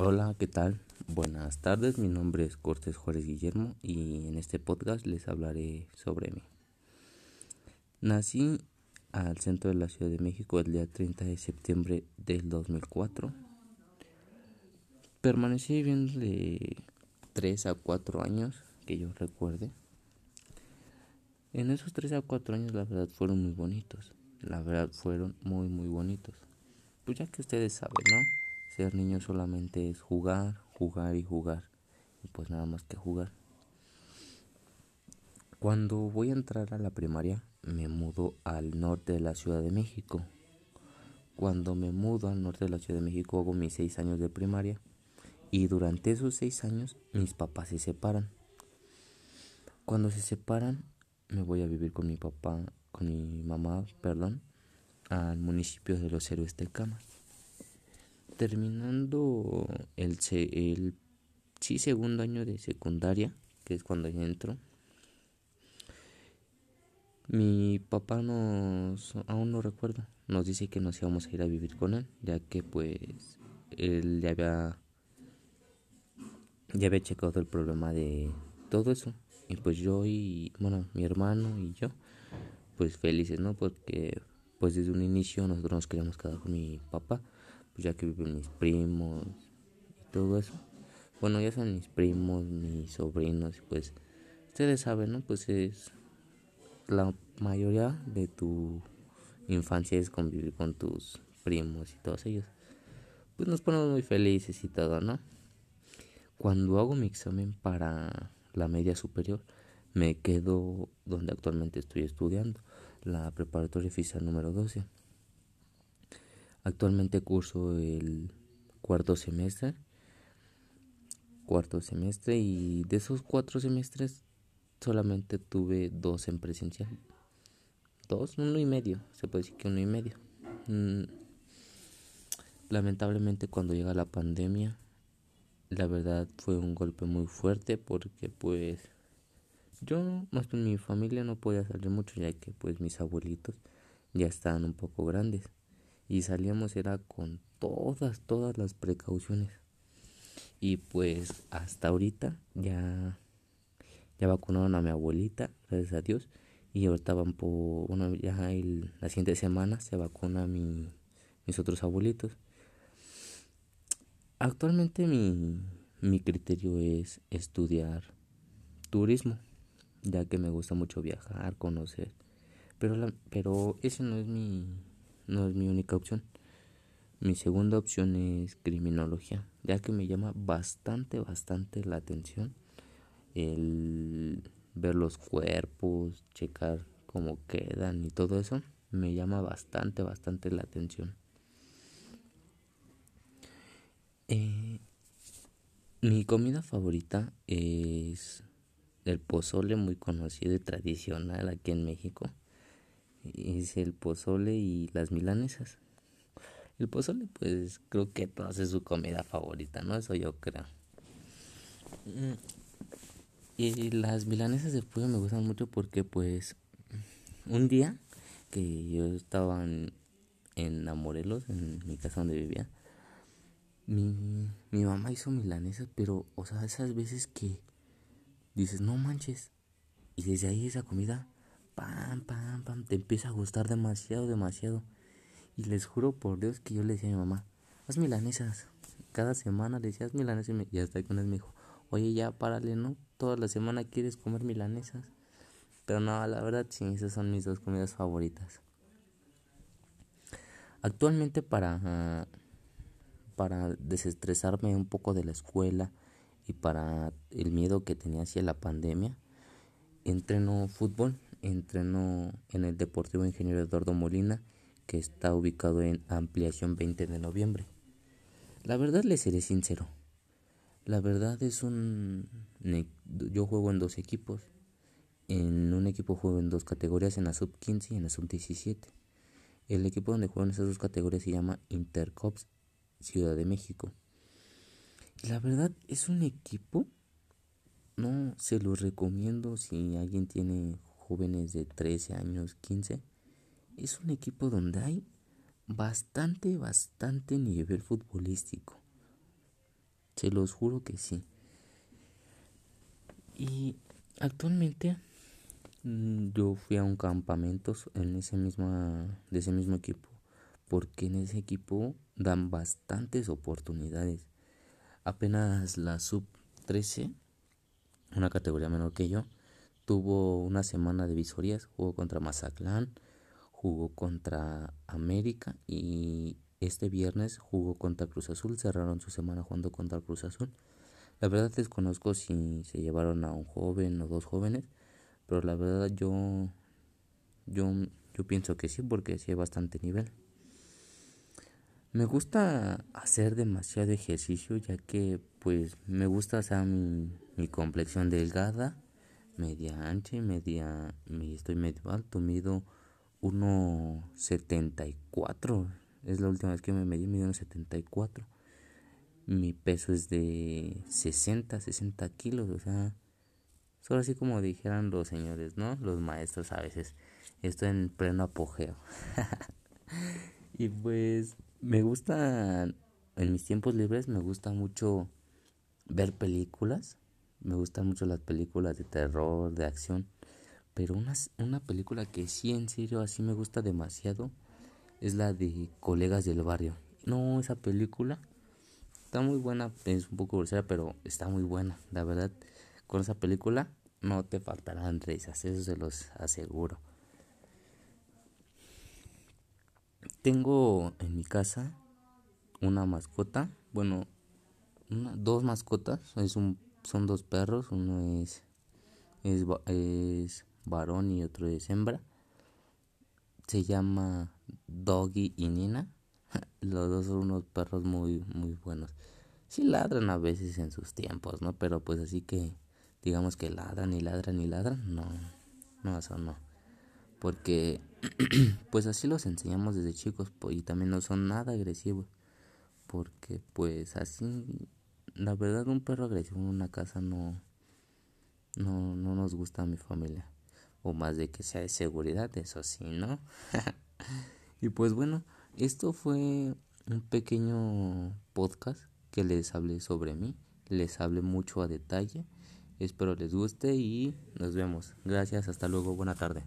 Hola, ¿qué tal? Buenas tardes, mi nombre es Cortés Juárez Guillermo y en este podcast les hablaré sobre mí. Nací al centro de la Ciudad de México el día 30 de septiembre del 2004. Permanecí viviendo de 3 a 4 años, que yo recuerde. En esos 3 a 4 años la verdad fueron muy bonitos. La verdad fueron muy muy bonitos. Pues ya que ustedes saben, ¿no? Ser niño solamente es jugar, jugar y jugar. Y pues nada más que jugar. Cuando voy a entrar a la primaria, me mudo al norte de la Ciudad de México. Cuando me mudo al norte de la Ciudad de México hago mis seis años de primaria. Y durante esos seis años mis papás se separan. Cuando se separan, me voy a vivir con mi papá, con mi mamá, perdón, al municipio de los Héroes del Cama terminando el, el sí, segundo año de secundaria, que es cuando yo entro, mi papá nos, aún no recuerdo, nos dice que nos íbamos a ir a vivir con él, ya que pues él ya había, ya había checado el problema de todo eso. Y pues yo y, bueno, mi hermano y yo, pues felices, ¿no? Porque pues desde un inicio nosotros nos queríamos quedar con mi papá pues ya que viven mis primos y todo eso. Bueno, ya son mis primos, mis sobrinos, pues ustedes saben, ¿no? Pues es la mayoría de tu infancia es convivir con tus primos y todos ellos. Pues nos ponemos muy felices y todo, ¿no? Cuando hago mi examen para la media superior, me quedo donde actualmente estoy estudiando, la preparatoria oficial número 12. Actualmente curso el cuarto semestre. Cuarto semestre y de esos cuatro semestres solamente tuve dos en presencial. Dos, uno y medio, se puede decir que uno y medio. Mm, lamentablemente cuando llega la pandemia, la verdad fue un golpe muy fuerte porque pues yo, más que mi familia no podía salir mucho ya que pues mis abuelitos ya estaban un poco grandes y salíamos era con todas, todas las precauciones. Y pues hasta ahorita ya, ya vacunaron a mi abuelita, gracias a Dios. Y ahorita van por, bueno, ya la siguiente semana se vacuna mi, mis otros abuelitos. Actualmente mi, mi criterio es estudiar turismo, ya que me gusta mucho viajar, conocer. Pero, la, pero ese no es mi, no es mi única opción. Mi segunda opción es criminología, ya que me llama bastante, bastante la atención el ver los cuerpos, checar cómo quedan y todo eso, me llama bastante, bastante la atención. Eh, mi comida favorita es el pozole muy conocido y tradicional aquí en México es el pozole y las milanesas. El pozole, pues creo que todas es su comida favorita, ¿no? Eso yo creo. Mm, y las milanesas de pollo me gustan mucho porque, pues, un día que yo estaba en, en Morelos, en mi casa donde vivía, mi, mi mamá hizo milanesas, pero, o sea, esas veces que dices, no manches, y desde ahí esa comida pam, pam, pam, te empieza a gustar demasiado, demasiado. Y les juro por Dios que yo le decía a mi mamá, haz milanesas. Cada semana le decía, haz milanesas. Y hasta que una vez me dijo, oye, ya párale, ¿no? Toda la semana quieres comer milanesas. Pero no, la verdad sí, esas son mis dos comidas favoritas. Actualmente para, para desestresarme un poco de la escuela y para el miedo que tenía hacia la pandemia, entreno fútbol entrenó en el Deportivo Ingeniero Eduardo Molina, que está ubicado en Ampliación 20 de noviembre. La verdad le seré sincero. La verdad es un... Yo juego en dos equipos. En un equipo juego en dos categorías, en la sub 15 y en la sub 17. El equipo donde juego en esas dos categorías se llama Intercops Ciudad de México. La verdad es un equipo, no se lo recomiendo si alguien tiene jóvenes de 13 años, 15, es un equipo donde hay bastante, bastante nivel futbolístico. Se los juro que sí. Y actualmente mm, yo fui a un campamento en ese mismo, de ese mismo equipo. Porque en ese equipo dan bastantes oportunidades. Apenas la sub 13, una categoría menor que yo, tuvo una semana de visorías. Jugó contra Mazatlán, jugó contra América y este viernes jugó contra Cruz Azul. Cerraron su semana jugando contra Cruz Azul. La verdad desconozco si se llevaron a un joven o dos jóvenes, pero la verdad yo yo, yo pienso que sí porque sí hay bastante nivel. Me gusta hacer demasiado ejercicio ya que pues me gusta hacer mi, mi complexión delgada, media ancha y media, estoy medio alto, mido 1.74, es la última vez que me medí, mido 1.74. Mi peso es de 60, 60 kilos, o sea, solo así como dijeran los señores, ¿no? Los maestros a veces, estoy en pleno apogeo. y pues me gusta, en mis tiempos libres me gusta mucho ver películas. Me gustan mucho las películas de terror, de acción. Pero una, una película que sí, en serio, así me gusta demasiado es la de Colegas del Barrio. No, esa película está muy buena, es un poco grosera, pero está muy buena. La verdad, con esa película no te faltarán risas, eso se los aseguro. Tengo en mi casa una mascota, bueno, dos mascotas, es un, son dos perros, uno es, es, es varón y otro es hembra. Se llama Doggy y Nina. Los dos son unos perros muy, muy buenos. Sí ladran a veces en sus tiempos, ¿no? Pero pues así que digamos que ladran y ladran y ladran, no, no, eso no. Porque pues así los enseñamos desde chicos y también no son nada agresivos. Porque pues así, la verdad un perro agresivo en una casa no, no, no nos gusta a mi familia. O más de que sea de seguridad, eso sí, ¿no? y pues bueno, esto fue un pequeño podcast que les hablé sobre mí. Les hablé mucho a detalle. Espero les guste y nos vemos. Gracias, hasta luego, buena tarde.